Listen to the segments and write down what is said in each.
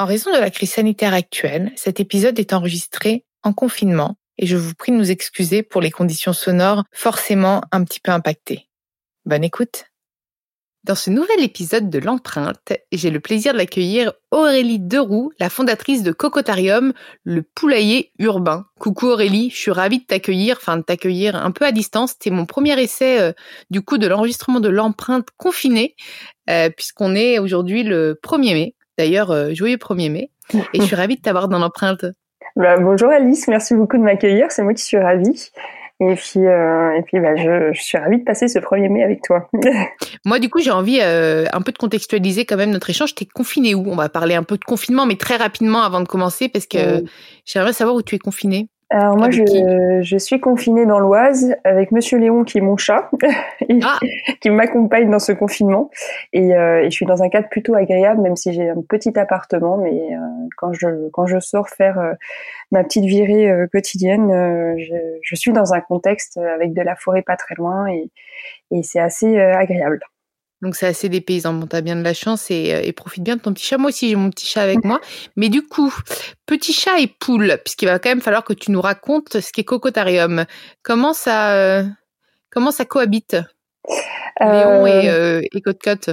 En raison de la crise sanitaire actuelle, cet épisode est enregistré en confinement et je vous prie de nous excuser pour les conditions sonores forcément un petit peu impactées. Bonne écoute. Dans ce nouvel épisode de l'empreinte, j'ai le plaisir d'accueillir Aurélie Deroux, la fondatrice de Cocotarium, le poulailler urbain. Coucou Aurélie, je suis ravie de t'accueillir, enfin de t'accueillir un peu à distance. C'était mon premier essai euh, du coup de l'enregistrement de l'empreinte confinée, euh, puisqu'on est aujourd'hui le 1er mai. D'ailleurs, euh, joyeux 1er mai. Et je suis ravie de t'avoir dans l'empreinte. Bah, bonjour Alice, merci beaucoup de m'accueillir, c'est moi qui suis ravie. Et puis, euh, et puis bah, je, je, suis ravie de passer ce 1er mai avec toi. Moi, du coup, j'ai envie euh, un peu de contextualiser quand même notre échange. T'es confiné où? On va parler un peu de confinement, mais très rapidement avant de commencer, parce que oui. j'aimerais savoir où tu es confiné. Alors moi, je, je, suis confinée dans l'Oise avec Monsieur Léon qui est mon chat, ah. qui m'accompagne dans ce confinement. Et, euh, et, je suis dans un cadre plutôt agréable, même si j'ai un petit appartement. Mais euh, quand je quand je sors faire euh, ma petite virée euh, quotidienne, euh, je, je, suis dans un contexte avec de la forêt pas très loin et, et c'est assez agréable. Donc c'est assez dépaysant. Bon, t'as bien de la chance et, et, profite bien de ton petit chat. Moi aussi, j'ai mon petit chat avec moi. Mais du coup, petit chat et poule, puisqu'il va quand même falloir que tu nous racontes ce qu'est Cocotarium. Comment ça, euh, comment ça cohabite? Léon et, euh, et Côte-Côte?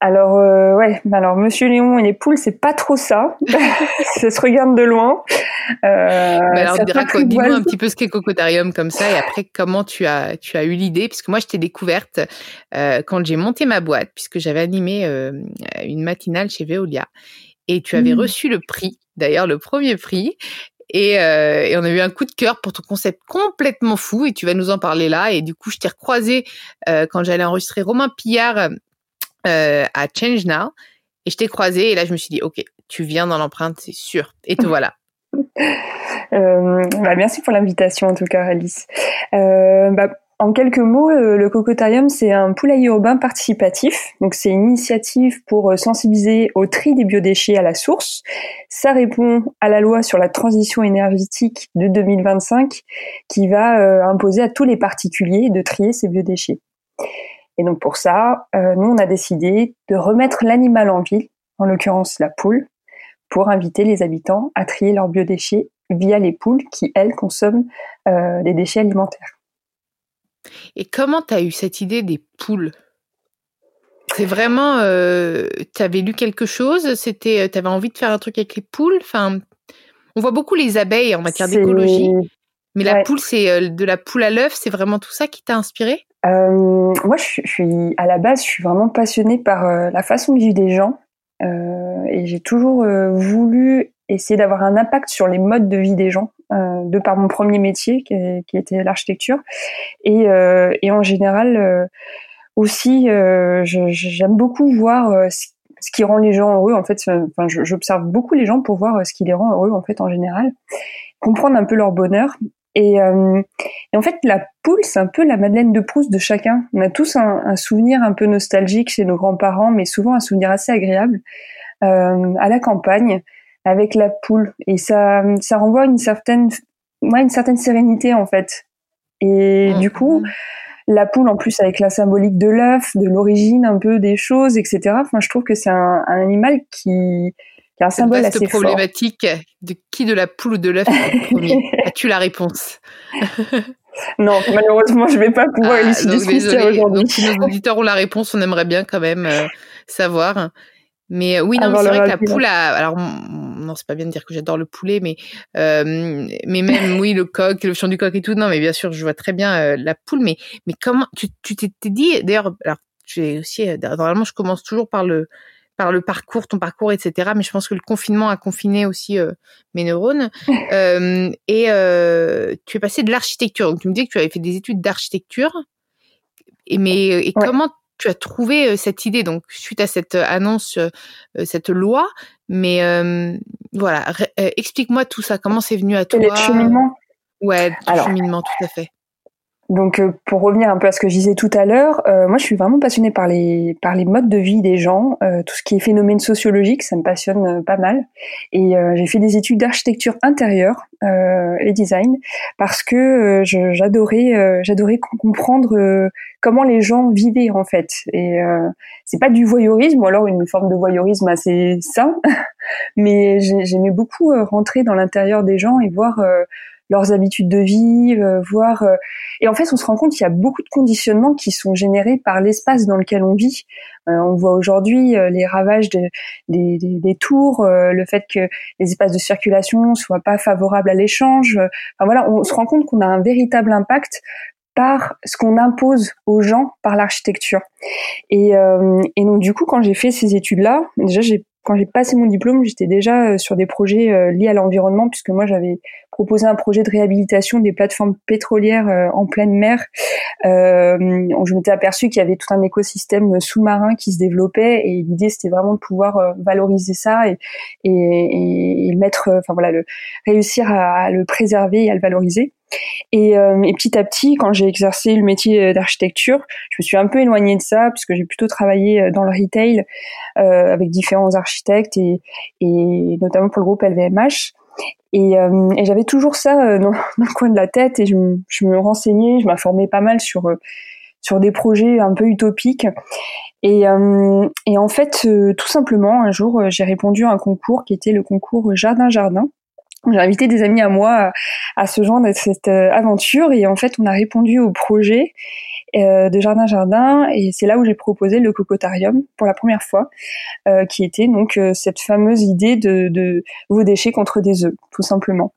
Alors euh, ouais, alors Monsieur Léon et les poules, c'est pas trop ça. ça se regarde de loin. Euh, alors raconte-nous un petit peu ce qu'est Cocotarium comme ça et après comment tu as tu as eu l'idée puisque moi je t'ai découverte euh, quand j'ai monté ma boîte puisque j'avais animé euh, une matinale chez Veolia et tu avais mmh. reçu le prix, d'ailleurs le premier prix et, euh, et, on a eu un coup de cœur pour ton concept complètement fou et tu vas nous en parler là. Et du coup, je t'ai recroisé euh, quand j'allais enregistrer Romain Pillard euh, à Change Now et je t'ai croisé et là je me suis dit ok tu viens dans l'empreinte c'est sûr et te voilà. euh, bah, merci pour l'invitation en tout cas Alice. Euh, bah, en quelques mots, le Cocotarium, c'est un poulailler urbain participatif. Donc, c'est une initiative pour sensibiliser au tri des biodéchets à la source. Ça répond à la loi sur la transition énergétique de 2025 qui va euh, imposer à tous les particuliers de trier ces biodéchets. Et donc pour ça, euh, nous, on a décidé de remettre l'animal en ville, en l'occurrence la poule, pour inviter les habitants à trier leurs biodéchets via les poules qui, elles, consomment euh, des déchets alimentaires. Et comment tu as eu cette idée des poules? C'est vraiment, euh, tu avais lu quelque chose? C'était, tu avais envie de faire un truc avec les poules? Enfin, on voit beaucoup les abeilles en matière d'écologie, mais la poule, c'est de la poule à l'œuf. C'est vraiment tout ça qui t'a inspiré? Euh, moi, je, je, suis à la base, je suis vraiment passionnée par euh, la façon de vivre des gens, euh, et j'ai toujours euh, voulu essayer d'avoir un impact sur les modes de vie des gens, euh, de par mon premier métier qui, qui était l'architecture, et, et, en général aussi, j'aime beaucoup voir ce, ce, qui rend les gens heureux. En fait, enfin, j'observe beaucoup les gens pour voir ce qui les rend heureux en fait en général, comprendre un peu leur bonheur et, euh, et, en fait, la poule, c'est un peu la Madeleine de Proust de chacun. On a tous un, un souvenir un peu nostalgique chez nos grands-parents, mais souvent un souvenir assez agréable euh, à la campagne avec la poule. Et ça, ça renvoie une certaine, ouais, une certaine sérénité en fait. Et mmh. du coup, la poule, en plus avec la symbolique de l'œuf, de l'origine un peu des choses, etc. Enfin, je trouve que c'est un, un animal qui qui est un symbole vaste assez problématique fort. de qui de la poule ou de l'œuf As-tu la réponse? Non, malheureusement, je vais pas pouvoir ah, élucider ce mystère aujourd'hui. Donc, si nos auditeurs ont la réponse, on aimerait bien quand même euh, savoir. Mais oui, non, c'est vrai que la poule a... Alors, non, c'est pas bien de dire que j'adore le poulet, mais mais même, oui, le coq, le chant du coq et tout. Non, mais bien sûr, je vois très bien la poule. Mais mais comment... Tu t'es dit... D'ailleurs, alors, j'ai aussi... Normalement, je commence toujours par le par le parcours, ton parcours, etc. Mais je pense que le confinement a confiné aussi euh, mes neurones. euh, et euh, tu es passé de l'architecture. Donc tu me dis que tu avais fait des études d'architecture. Et mais et comment tu as trouvé euh, cette idée? Donc suite à cette annonce, cette loi. Mais voilà, explique-moi tout ça. Comment c'est venu à toi Le cheminement. Ouais, le cheminement, tout à fait. Donc, euh, pour revenir un peu à ce que je disais tout à l'heure, euh, moi, je suis vraiment passionnée par les par les modes de vie des gens, euh, tout ce qui est phénomène sociologique, ça me passionne pas mal. Et j'ai fait des études d'architecture intérieure et design parce que j'adorais j'adorais comprendre comment les gens vivaient en fait. Et c'est pas du voyeurisme ou alors une forme de voyeurisme assez sain, mais j'aimais beaucoup rentrer dans l'intérieur des gens et voir leurs habitudes de vie, euh, voir. Euh, et en fait, on se rend compte qu'il y a beaucoup de conditionnements qui sont générés par l'espace dans lequel on vit. Euh, on voit aujourd'hui les ravages de, des, des, des, tours, le fait que les espaces de circulation soient pas favorables à l'échange. Enfin voilà, on se rend compte qu'on a un véritable impact par ce qu'on impose aux gens par l'architecture. Et, et donc du coup, quand j'ai fait ces études-là, déjà j'ai quand j'ai passé mon diplôme, j'étais déjà euh, sur des projets euh, liés à l'environnement, puisque moi j'avais proposé un projet de réhabilitation des plateformes pétrolières euh, en pleine mer. Euh, je m'étais aperçu qu'il y avait tout un écosystème sous-marin qui se développait, et l'idée c'était vraiment de pouvoir valoriser ça et, et, et mettre, enfin voilà, réussir à, le préserver et à le valoriser. Et, et, petit à petit, quand j'ai exercé le métier d'architecture, je me suis un peu éloignée de ça puisque j'ai plutôt travaillé dans le retail euh, avec différents architectes et, et, notamment pour le groupe LVMH. Et, euh, et j'avais toujours ça euh, dans, le coin de la tête et je, je me renseignais, je m'informais pas mal sur sur des projets un peu utopiques. Et, euh, et en fait, tout simplement, un jour, j'ai répondu à un concours qui était le concours Jardin Jardin. J'ai invité des amis à moi à, se joindre à cette aventure et en fait, on a répondu au projet euh, de Jardin Jardin et c'est là où j'ai proposé le cocotarium pour la première fois, euh, qui était donc euh, cette fameuse idée de, de vos déchets contre des œufs, tout simplement.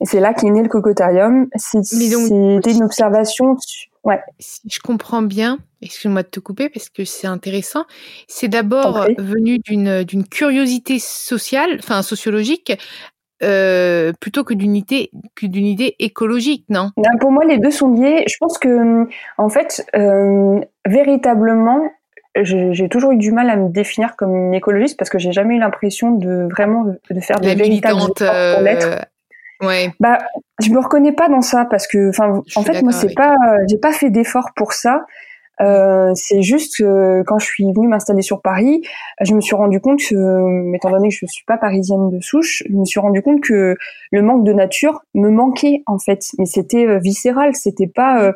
Et c'est là qu'est né le cocotarium. C'était une observation. Ouais. Si je comprends bien, excuse-moi de te couper parce que c'est intéressant. C'est d'abord venu d'une curiosité sociale, enfin sociologique, euh, plutôt que d'une idée, que d'une idée écologique, non? Ben, Pour moi, les deux sont liés. Je pense que, en fait, euh, véritablement, j'ai toujours eu du mal à me définir comme une écologiste parce que j'ai jamais eu l'impression de vraiment de faire des véritables efforts pour l'être. Euh, ouais. Bah, je me reconnais pas dans ça parce que, enfin, en fait, moi, c'est pas, j'ai pas fait d'efforts pour ça. Euh, c'est juste que quand je suis venue m'installer sur Paris, je me suis rendu compte que, étant donné que je suis pas parisienne de souche, je me suis rendu compte que le manque de nature me manquait en fait. Mais c'était euh, viscéral, c'était pas, euh,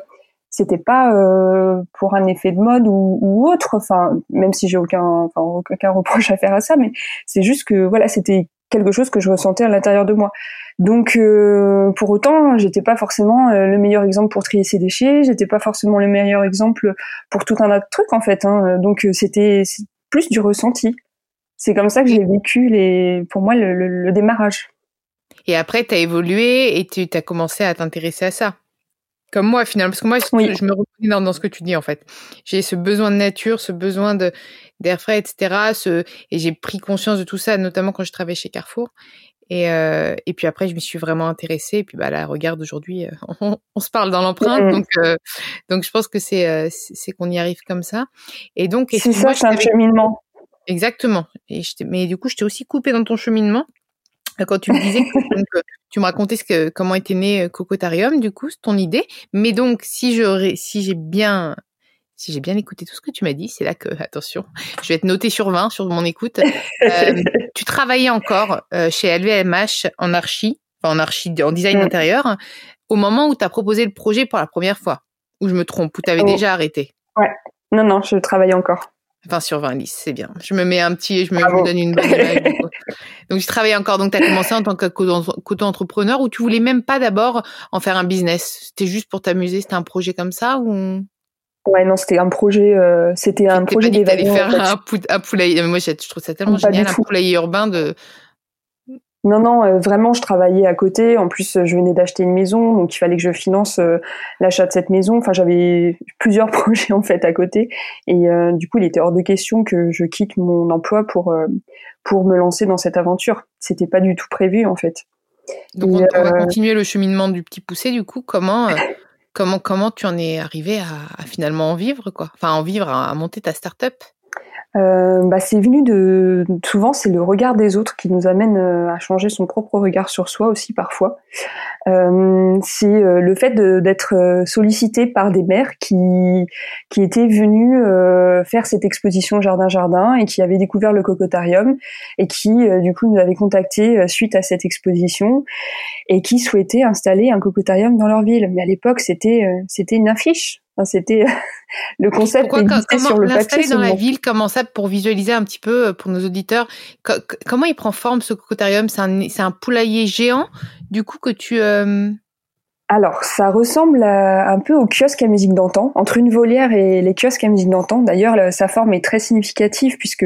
c'était pas euh, pour un effet de mode ou, ou autre. Enfin, même si j'ai aucun, enfin, aucun reproche à faire à ça, mais c'est juste que voilà, c'était quelque chose que je ressentais à l'intérieur de moi. Donc euh, pour autant, j'étais pas forcément euh, le meilleur exemple pour trier ses déchets, j'étais pas forcément le meilleur exemple pour tout un autre truc en fait. Hein. Donc euh, c'était plus du ressenti. C'est comme ça que j'ai vécu les, pour moi le, le, démarrage. Et après, tu as évolué et tu as commencé à t'intéresser à ça. Comme moi, finalement, parce que moi, je me reconnais dans, dans, ce que tu dis, en fait. J'ai ce besoin de nature, ce besoin de d'air frais, etc. Ce, et j'ai pris conscience de tout ça, notamment quand je travaillais chez Carrefour. Et, euh, et puis après, je m'y suis vraiment intéressée. Et puis bah là, regarde, aujourd'hui, euh, on, se parle dans l'empreinte. Mmh. Donc, euh, donc je pense que c'est euh, c'est qu'on y arrive comme ça. Et donc, c'est ça, c'est un cheminement. Exactement. Et mais du coup, je t'ai aussi coupé dans ton cheminement quand tu me disais que donc, tu me racontais ce que, comment était né Cocotarium, du coup, c'est ton idée. Mais donc, si je si j'ai bien si j'ai bien écouté tout ce que tu m'as dit, c'est là que, attention, je vais être notée sur 20 sur mon écoute. Euh, tu travaillais encore euh, chez LVMH en archi, enfin en archi, en design intérieur, au moment où tu as proposé le projet pour la première fois. Ou je me trompe, ou tu avais oh. déjà arrêté? Ouais, non, non, je travaillais encore. 20 sur 20, Lise, c'est bien. Je me mets un petit, je me, je me donne une bonne image. donc, je travaillais encore. Donc, tu as commencé en tant qu'auto-entrepreneur ou tu voulais même pas d'abord en faire un business? C'était juste pour t'amuser C'était un projet comme ça ou Ouais, non, c'était un projet, euh, c'était un projet d'évaluation. faire en fait. un, poulailler. Moi, je trouve ça tellement génial, un poulailler urbain de. Non, non, euh, vraiment, je travaillais à côté. En plus, je venais d'acheter une maison, donc il fallait que je finance euh, l'achat de cette maison. Enfin, j'avais plusieurs projets en fait à côté, et euh, du coup, il était hors de question que je quitte mon emploi pour pour me lancer dans cette aventure. C'était pas du tout prévu en fait. Donc, on, on, va continuer le cheminement du petit poussé. Du coup, comment comment comment tu en es arrivé à, finalement en vivre quoi? Enfin, en vivre, à monter ta start-up? Euh, bah, c'est venu de souvent c'est le regard des autres qui nous amène euh, à changer son propre regard sur soi aussi parfois. Euh, c'est euh, le fait d'être euh, sollicité par des mères qui qui étaient venues faire cette exposition jardin jardin et qui avaient découvert le cocotarium et qui du coup nous avaient contacté suite à cette exposition et qui souhaitaient installer un cocotarium dans leur ville. Mais à l'époque c'était c'était une affiche c'était le concept Pourquoi, sur le papier. dans la ville, comment ça, pour visualiser un petit peu euh, pour nos auditeurs, comment il prend forme ce cocotarium? C'est un, un, poulailler géant, du coup, que tu, euh, alors, ça ressemble un peu au kiosque à musique d'antan, entre une volière et les kiosques à musique d'antan. D'ailleurs, sa forme est très significative puisque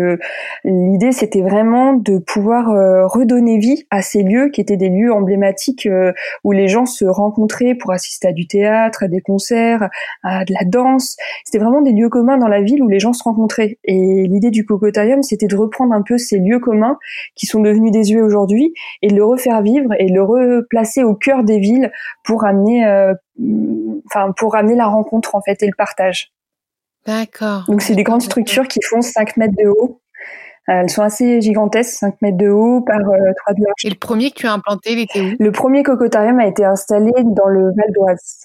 l'idée c'était vraiment de pouvoir euh, redonner vie à ces lieux qui étaient des lieux emblématiques euh, où les gens se rencontraient pour assister à du théâtre, à des concerts, à de la danse. C'était vraiment des lieux communs dans la ville où les gens se rencontraient. Et l'idée du cocotarium, c'était de reprendre un peu ces lieux communs qui sont devenus désuets aujourd'hui et de le refaire vivre et de le replacer au cœur des villes pour amener, euh, enfin pour amener la rencontre en fait et le partage. D'accord. Donc c'est des grandes structures qui font 5 mètres de haut. Elles sont assez gigantesques, 5 mètres de haut par 3 euh, de large. Et le premier que tu as implanté, il était où? Le premier cocotarium a été installé dans le Val d'Oise.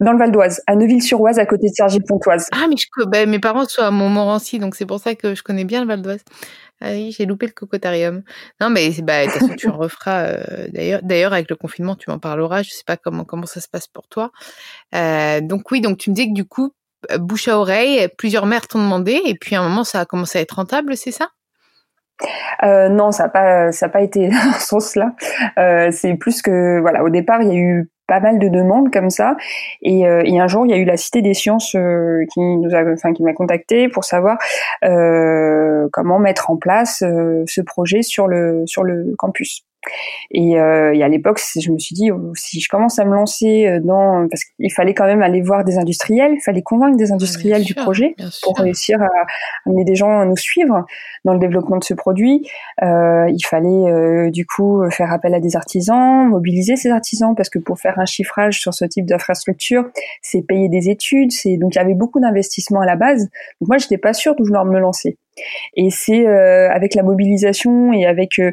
Dans le Val d'Oise, à Neuville-sur-Oise, à côté de Cergy-Pontoise. Ah, mais je, ben, mes parents sont à Montmorency, donc c'est pour ça que je connais bien le Val d'Oise. Ah oui, j'ai loupé le cocotarium. Non, mais bah, façon, tu en referas. Euh, d'ailleurs, d'ailleurs, avec le confinement, tu m'en parleras. Je sais pas comment comment ça se passe pour toi. Euh, donc oui, donc tu me dis que du coup, euh, bouche à oreille, plusieurs mères t'ont demandé, et puis à un moment, ça a commencé à être rentable, c'est ça? Euh, non, ça n'a pas, ça a pas été dans ce sens-là. Euh, c'est plus que, voilà, au départ, il y a eu pas mal de demandes comme ça. Et, euh, et un jour, il y a eu la Cité des Sciences euh, qui nous a, enfin, qui m'a contacté pour savoir euh, comment mettre en place ce projet sur le sur le campus. Et, euh, et, à l'époque, je me suis dit, oh, si je commence à me lancer euh, dans, parce qu'il fallait quand même aller voir des industriels, il fallait convaincre des industriels du projet pour réussir à amener des gens à nous suivre dans le développement de ce produit. Euh, il fallait euh, du coup faire appel à des artisans, mobiliser ces artisans, parce que pour faire un chiffrage sur ce type d'infrastructure, c'est payer des études, c'est donc il y avait beaucoup d'investissements à la base. Donc moi, j'étais pas sûre de vouloir me lancer. Et c'est euh, avec la mobilisation et avec euh,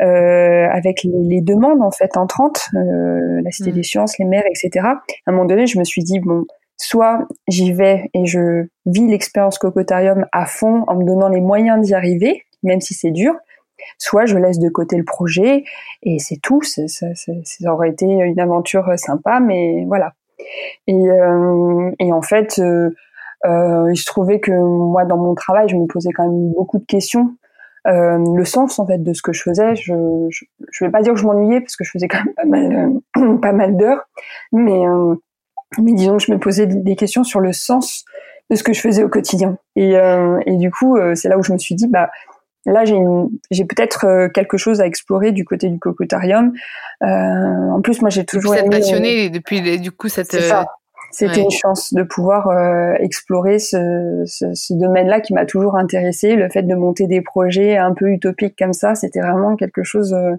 euh avec les, les, demandes en fait entrantes, euh, la Cité mmh. des Sciences, les maires, etc. À un moment donné, je me suis dit bon, soit j'y vais et je vis l'expérience Cocotarium à fond en me donnant les moyens d'y arriver, même si c'est dur, soit je laisse de côté le projet et c'est tout. Ça, ça, ça, ça, aurait été une aventure sympa, mais voilà. Et, euh, et en fait, euh, euh, il se trouvait que moi, dans mon travail, je me posais quand même beaucoup de questions. Euh, le sens en fait de ce que je faisais, je, je, je vais pas dire que je m'ennuyais parce que je faisais quand même pas mal, euh, pas mal d'heures, mais euh, mais disons que je me posais des questions sur le sens de ce que je faisais au quotidien. Et, euh, et du coup, c'est là où je me suis dit, bah là j'ai j'ai peut-être quelque chose à explorer du côté du cocotarium. en plus, moi j'ai toujours depuis aimé, passionné depuis du coup cette c'était une chance de pouvoir euh, explorer ce, ce, ce domaine-là qui m'a toujours intéressé. Le fait de monter des projets un peu utopiques comme ça, c'était vraiment quelque chose euh,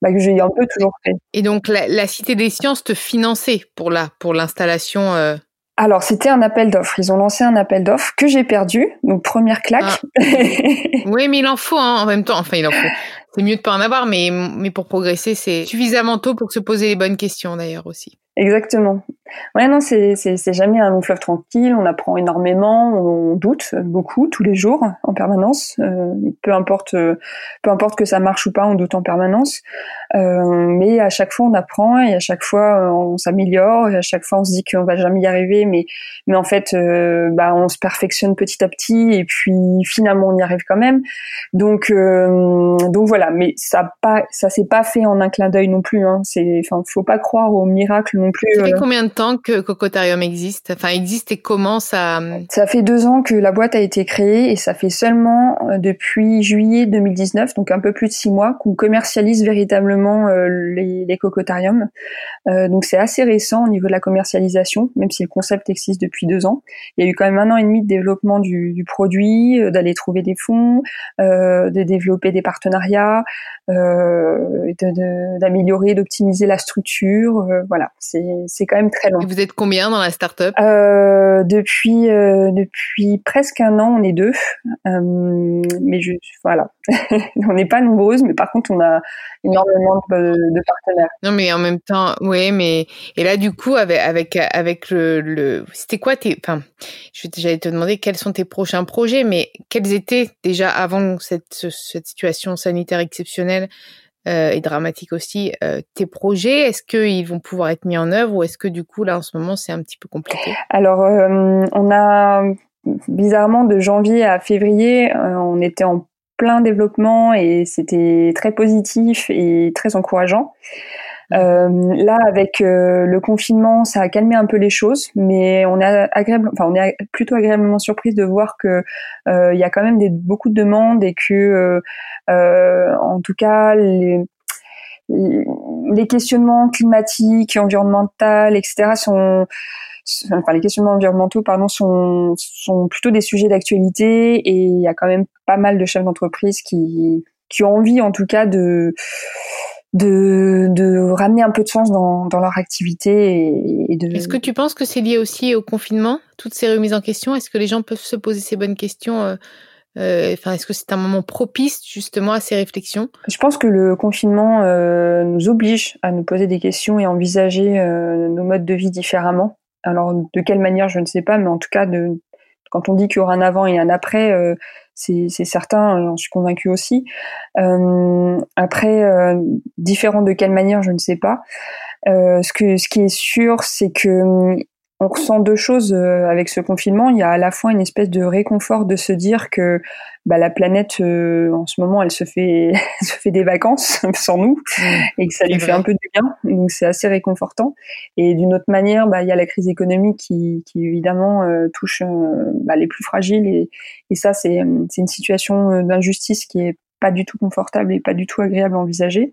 bah, que j'ai un peu toujours fait. Et donc la, la, Cité des Sciences te finançait pour la pour l'installation euh... Alors c'était un appel d'offres. Ils ont lancé un appel d'offres que j'ai perdu. Donc première claque. Ah. oui, mais il en faut hein, en même temps. Enfin, il en faut. C'est mieux de pas en avoir, mais mais pour progresser, c'est suffisamment tôt pour se poser les bonnes questions d'ailleurs aussi. Exactement. Ouais, non, c'est, jamais un long fleuve tranquille. On apprend énormément, on doute beaucoup tous les jours, en permanence. Euh, peu importe, peu importe que ça marche ou pas, on doute en permanence. Euh, mais à chaque fois, on apprend et à chaque fois, on s'améliore. Et à chaque fois, on se dit qu'on va jamais y arriver, mais, mais en fait, euh, bah, on se perfectionne petit à petit et puis finalement, on y arrive quand même. Donc, euh, donc voilà. Mais ça pas, ça s'est pas fait en un clin d'œil non plus. Hein. C'est, enfin, faut pas croire au miracle non plus. Ça fait combien de temps que Cocotarium existe? Enfin, existe et comment ça Ça fait deux ans que la boîte a été créée et ça fait seulement euh, depuis juillet 2019, donc un peu plus de six mois, qu'on commercialise véritablement euh, les, les Cocotariums. Euh, donc c'est assez récent au niveau de la commercialisation, même si le concept existe depuis deux ans. Il y a eu quand même un an et demi de développement du, du produit, d'aller trouver des fonds, de développer des partenariats, d'améliorer, d'optimiser la structure. voilà, c'est c'est quand même très long. Et vous êtes combien dans la startup? Euh, Depuis euh, depuis presque un an, on est deux. Euh, mais je voilà, on n'est pas nombreuses, mais par contre, on a énormément de, partenaires. Non, mais en même temps, oui, mais et là, du coup, avec avec avec le, le c'était quoi tes, enfin, j'allais te demander quels sont tes prochains projets, mais quels étaient déjà avant cette cette situation sanitaire exceptionnelle? Euh, et dramatique aussi, euh, tes projets, est-ce qu'ils vont pouvoir être mis en œuvre ou est-ce que du coup là en ce moment c'est un petit peu compliqué? Alors euh, on a bizarrement de janvier à février, on était en plein développement et c'était très positif et très encourageant. Euh, là, avec le confinement, ça a calmé un peu les choses, mais on est agréable, enfin, on est plutôt agréablement surprise de voir que euh, il y a quand même des, beaucoup de demandes et que euh, en tout cas, les, les questionnements climatiques, environnementaux, etc. sont enfin les questionnements environnementaux pardon sont sont plutôt des sujets d'actualité et il y a quand même pas mal de chefs d'entreprise qui qui ont envie en tout cas de de, de ramener un peu de sens dans, dans leur activité et, de. Est-ce que tu penses que c'est lié aussi au confinement, toutes ces remises en question? Est-ce que les gens peuvent se poser ces bonnes questions euh, euh, enfin, est-ce que c'est un moment propice justement à ces réflexions? Je pense que le confinement euh, nous oblige à nous poser des questions et à envisager euh, nos modes de vie différemment. Alors de quelle manière, je ne sais pas, mais en tout cas, de, quand on dit qu'il y aura un avant et un après, euh, c'est certain, j'en suis convaincue aussi. Euh, après, différent de quelle manière, je ne sais pas. ce, que, ce qui est sûr, c'est que on ressent deux choses euh, avec ce confinement. Il y a à la fois une espèce de réconfort de se dire que bah, la planète, euh, en ce moment, elle se fait, se fait des vacances sans nous mmh. et que ça lui fait un peu du bien. Donc c'est assez réconfortant. Et d'une autre manière, bah, il y a la crise économique qui, qui évidemment euh, touche bah, les plus fragiles et, et ça c'est une situation d'injustice qui est pas du tout confortable et pas du tout agréable à envisager.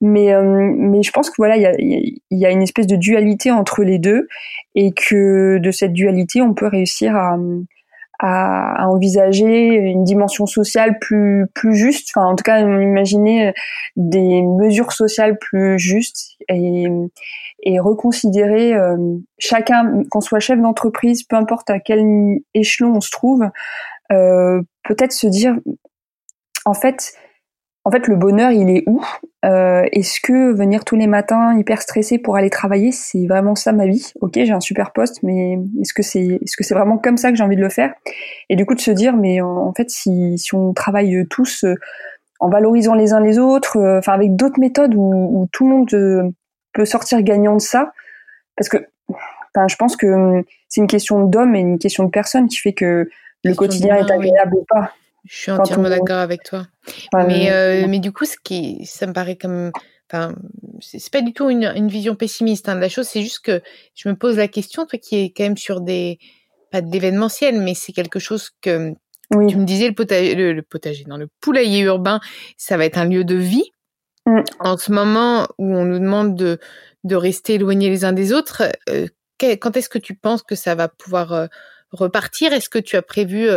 Mais, euh, mais je pense que voilà, il y a, y a, une espèce de dualité entre les deux et que de cette dualité, on peut réussir à, à, à envisager une dimension sociale plus, plus juste. Enfin, en tout cas, imaginer des mesures sociales plus justes et, et reconsidérer euh, chacun, qu'on soit chef d'entreprise, peu importe à quel échelon on se trouve, euh, peut-être se dire, en fait, en fait, le bonheur, il est où? Euh, Est-ce que venir tous les matins hyper stressé pour aller travailler, c'est vraiment ça ma vie? Ok, j'ai un super poste, mais est-ce que c'est est-ce que c'est vraiment comme ça que j'ai envie de le faire? Et du coup, de se dire, mais en fait, si, si on travaille tous euh, en valorisant les uns les autres, euh, enfin avec d'autres méthodes où, tout le monde peut sortir gagnant de ça, parce que, enfin, je pense que hum, c'est une question d'homme et une question de personne qui fait que le quotidien est agréable ou pas. Je suis entièrement d'accord avec toi. mais, euh, mais du coup, ce qui, ça me paraît comme, enfin, c'est pas du tout une, une vision pessimiste hein, de la chose. C'est juste que je me pose la question, toi qui es quand même sur des, pas d'événementiel, mais c'est quelque chose que oui. tu me disais le potager, le, potager, non, le poulailler urbain, ça va être un lieu de vie. Mm. En ce moment où on nous demande de, de rester éloignés les uns des autres, euh, quand est-ce que tu penses que ça va pouvoir euh, repartir? Est-ce que tu as prévu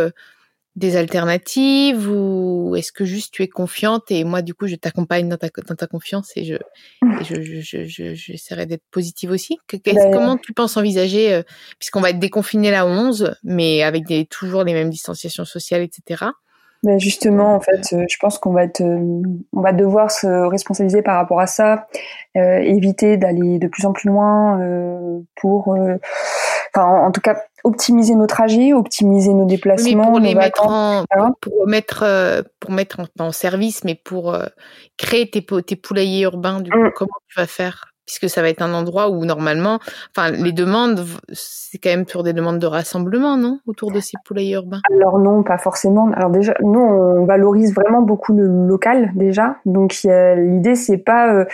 des alternatives ou est-ce que juste tu es confiante et moi du coup je t'accompagne dans ta, dans ta confiance et je, et je, je, j'essaierai d'être positive aussi? Ben, Comment tu penses envisager, euh, puisqu'on va être déconfiné la 11, mais avec des, toujours les mêmes distanciations sociales, etc. Ben justement, en fait, euh, je pense qu'on va être, euh, on va devoir se responsabiliser par rapport à ça, éviter d'aller de plus en plus loin pour, enfin, en tout cas, optimiser nos trajets, optimiser nos déplacements, pour les mettre en, pour, mettre euh, pour mettre en, service, mais pour euh, créer tes, tes poulaillers urbains, du coup, mm. comment tu vas faire? Puisque ça va être un endroit où normalement, enfin, les demandes, c'est quand même sur des demandes de rassemblement, non, autour de ces poulaillers urbains. Alors non, pas forcément. Alors déjà, nous, on valorise vraiment beaucoup le local déjà. Donc l'idée, c'est pas euh,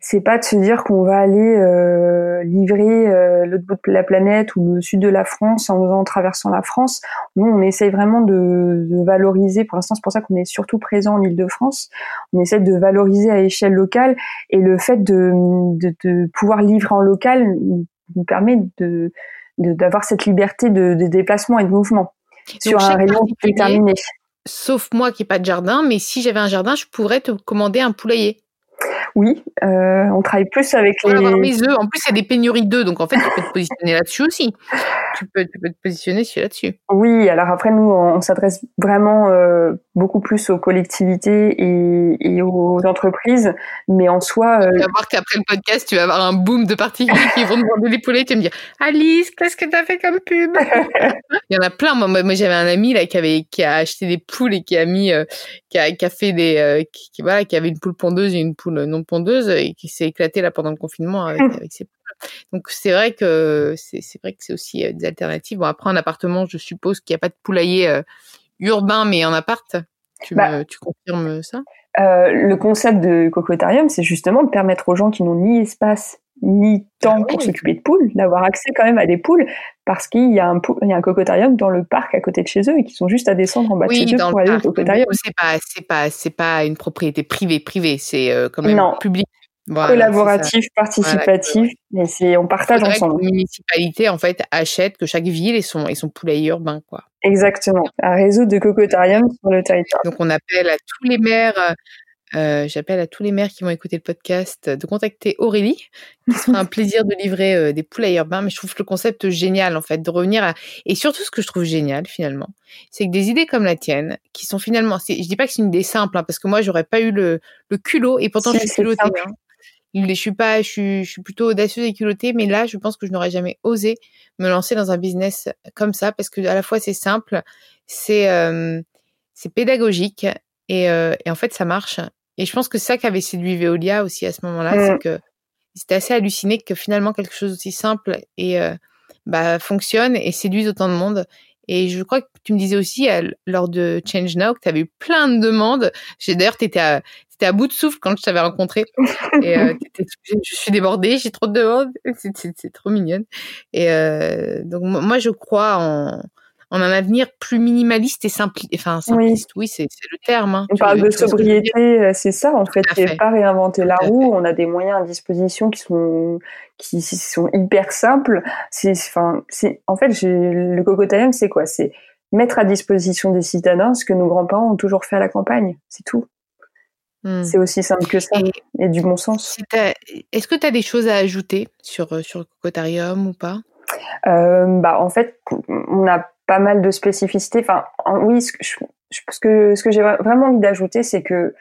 c'est pas de se dire qu'on va aller euh, livrer euh, l'autre bout de la planète ou le sud de la France en, en traversant la France. Nous, on essaye vraiment de, de valoriser. Pour l'instant, c'est pour ça qu'on est surtout présent en Île-de-France. On essaie de valoriser à échelle locale et le fait de, de, de pouvoir livrer en local nous permet de d'avoir cette liberté de, de, déplacement et de mouvement Donc, sur un rayon déterminé. Sauf moi qui n'ai pas de jardin, mais si j'avais un jardin, je pourrais te commander un poulailler. Oui, euh, on travaille plus avec avoir les. mes œufs. En plus, il y a des pénuries d'œufs, donc en fait, tu peux te positionner là-dessus aussi. Tu peux, tu peux te positionner là-dessus. Oui, alors après nous, on, on s'adresse vraiment euh, beaucoup plus aux collectivités et, et aux entreprises, mais en soi, euh, Tu vas voir qu'après le podcast, tu vas avoir un boom de particuliers qui vont demander les poulets. Tu vas me dire, Alice, qu'est-ce que tu as fait comme pub? Il y en a plein. Moi, j'avais un ami là qui avait qui a acheté des poules et qui a mis, euh, qui, a, qui a fait des, qui, qui- voilà, qui avait une poule pondeuse et une poule non pondeuse et qui s'est éclaté là pendant le confinement avec, avec ses poules. Donc c'est vrai que c'est c'est vrai que c'est aussi euh, des alternatives. Bon après en appartement, je suppose qu'il n'y a pas de poulailler euh, urbain, mais en appart. Tu, Bah. me, tu confirmes ça? Euh, le concept de cocotarium, c'est justement de permettre aux gens qui n'ont ni espace ni temps Ah pour s'occuper de poules, d'avoir accès quand même à des poules, parce qu'il y a un, il y a un cocotarium dans le parc à côté de chez eux et qui sont juste à descendre en bas de Oui, chez eux pour le aller au parc. mais cocotarium. C'est pas, c'est pas, c'est pas une propriété privée, privée. C'est euh, quand même Non. public. Voilà. Collaboratif, participatif, et c'est on partage ensemble. que les municipalités en fait achètent que chaque ville ait son, ait son poulailler urbain, quoi. Exactement. Un réseau de cocotarium sur le territoire. Donc on appelle à tous les maires. Euh, J'appelle à tous les maires qui vont écouter le podcast de contacter Aurélie, qui se fera un plaisir de livrer euh, des poulaillers urbains. Mais je trouve le concept génial, en fait, de revenir à. Et surtout, ce que je trouve génial, finalement, c'est que des idées comme la tienne, qui sont finalement. Je dis pas que c'est une idée simple, hein, parce que moi, j'aurais pas eu le, le culot, et pourtant, je suis culottée. hein. Je suis pas, je suis, je suis plutôt audacieuse et culottée, mais là, je pense que je n'aurais jamais osé me lancer dans un business comme ça, parce que à la fois c'est simple, c'est, euh, c'est pédagogique, et, euh, et en fait, ça marche. Et je pense que c'est ça qu'avait séduit Veolia aussi à ce moment-là, c'est que c'était assez halluciné que finalement quelque chose aussi simple et euh, bah, fonctionne et séduise autant de monde. Et je crois que tu me disais aussi lors de Change Now que tu avais eu plein de demandes. D'ailleurs à t'étais à bout de souffle quand je t'avais rencontré. Et euh, je suis débordée, j'ai trop de demandes. C'est- trop mignonne. Et euh, donc mo- moi je crois en en un avenir plus minimaliste et simple. Enfin simpliste, oui, c'est c'est le terme. hein. On parle de sobriété, euh, c'est ça en fait, fait. pas réinventer la roue, on a des moyens à disposition qui sont qui sont hyper simples. C'est enfin c'est en fait le cocotarium c'est quoi? C'est mettre à disposition des citadins ce que nos grands-parents ont toujours fait à la campagne, c'est tout. Hmm. C'est aussi simple que ça Et et du bon sens. si est-ce que tu as des choses à ajouter sur, euh, sur le cocotarium ou pas? Euh, bah en fait on a pas mal de spécificités. Enfin en- oui, ce que ce que ce que j'ai vra- vraiment envie d'ajouter c'est que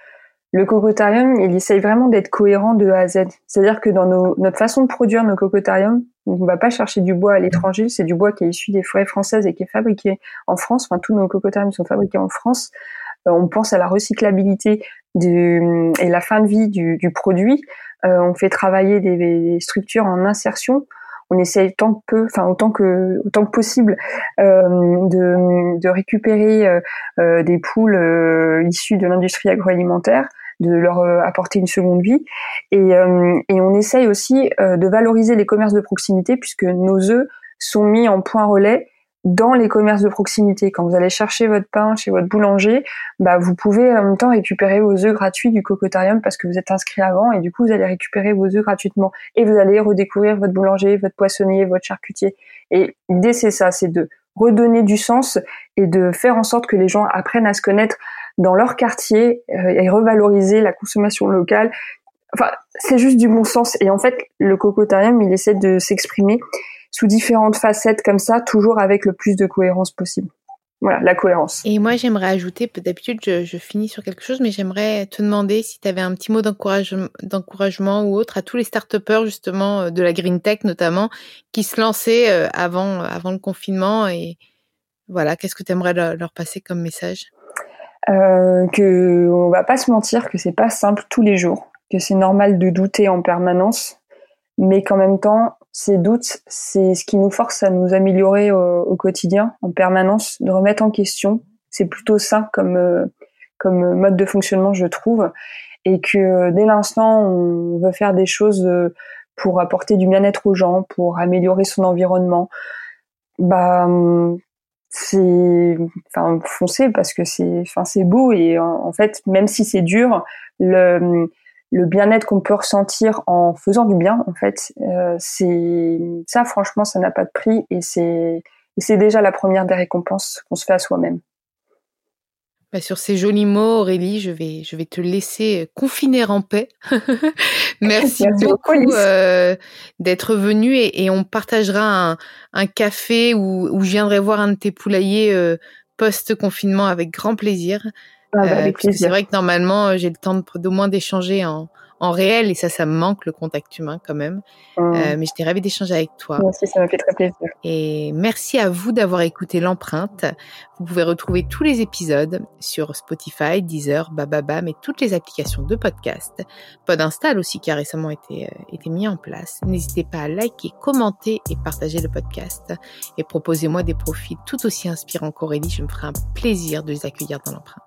le cocotarium, il essaye vraiment d'être cohérent de A à Z. C'est-à-dire que dans nos, notre façon de produire nos cocotariums, on ne va pas chercher du bois à l'étranger, c'est du bois qui est issu des forêts françaises et qui est fabriqué en France. Enfin, tous nos cocotariums sont fabriqués en France. Euh, on pense à la recyclabilité du, et la fin de vie du, du produit. Euh, on fait travailler des structures en insertion. On essaye tant que autant que possible, euh, de, récupérer euh, euh, des poules issues de l'industrie agroalimentaire, de leur apporter une seconde vie. Et, on essaye aussi de valoriser les commerces de proximité puisque nos œufs sont mis en point relais dans les commerces de proximité. Quand vous allez chercher votre pain chez votre boulanger, bah vous pouvez en même temps récupérer vos œufs gratuits du cocotarium parce que vous êtes inscrit avant et du coup vous allez récupérer vos œufs gratuitement et vous allez redécouvrir votre boulanger, votre poissonnier, votre charcutier. Et l'idée c'est ça, c'est de redonner du sens et de faire en sorte que les gens apprennent à se connaître dans leur quartier euh, et revaloriser la consommation locale. Enfin, c'est juste du bon sens. Et en fait, le cocotarium, il essaie de s'exprimer sous différentes facettes comme ça, toujours avec le plus de cohérence possible. Voilà, la cohérence. Et moi, j'aimerais ajouter, d'habitude, je, je finis sur quelque chose, mais j'aimerais te demander si tu avais un petit mot d'encouragement, ou autre à tous les start-upers, justement, euh, de la green tech notamment, qui se lançaient euh, avant, avant le confinement. Et voilà, qu'est-ce que tu aimerais leur, leur passer comme message? Euh, que on va pas se mentir que c'est pas simple tous les jours, que c'est normal de douter en permanence, mais qu'en même temps, ces doutes, c'est ce qui nous force à nous améliorer au, quotidien, en permanence, de remettre en question. C'est plutôt sain comme euh, comme mode de fonctionnement, je trouve. et que dès l'instant on veut faire des choses pour apporter du bien-être aux gens, pour améliorer son environnement, bah c'est enfin foncer parce que c'est enfin c'est beau et en, fait même si c'est dur le le bien-être qu'on peut ressentir en faisant du bien en fait euh, c'est ça franchement ça n'a pas de prix et c'est c'est déjà la première des récompenses qu'on se fait à soi-même bah, sur ces jolis mots, Aurélie, je vais, je vais te laisser euh, confiner en paix. Merci, beaucoup euh, d'être venue et, on partagera un, café où, où, je viendrai voir un de tes poulaillers euh, post-confinement avec grand plaisir. Ah, c'est vrai que normalement, j'ai le temps d'au moins d'échanger en, en réel et ça, ça me manque le contact humain quand même. Mmh. Euh, mais j'étais ravie d'échanger avec toi. Aussi, ça m'a fait très plaisir. Et merci à vous d'avoir écouté l'empreinte. Vous pouvez retrouver tous les épisodes sur Spotify, Deezer, Bababam et toutes les applications de podcast. Podinstall aussi qui a récemment été, euh, été mis en place. N'hésitez pas à liker, commenter et partager le podcast. Et proposez-moi des profils tout aussi inspirants qu'Aurélie. Je me ferai un plaisir de les accueillir dans l'empreinte.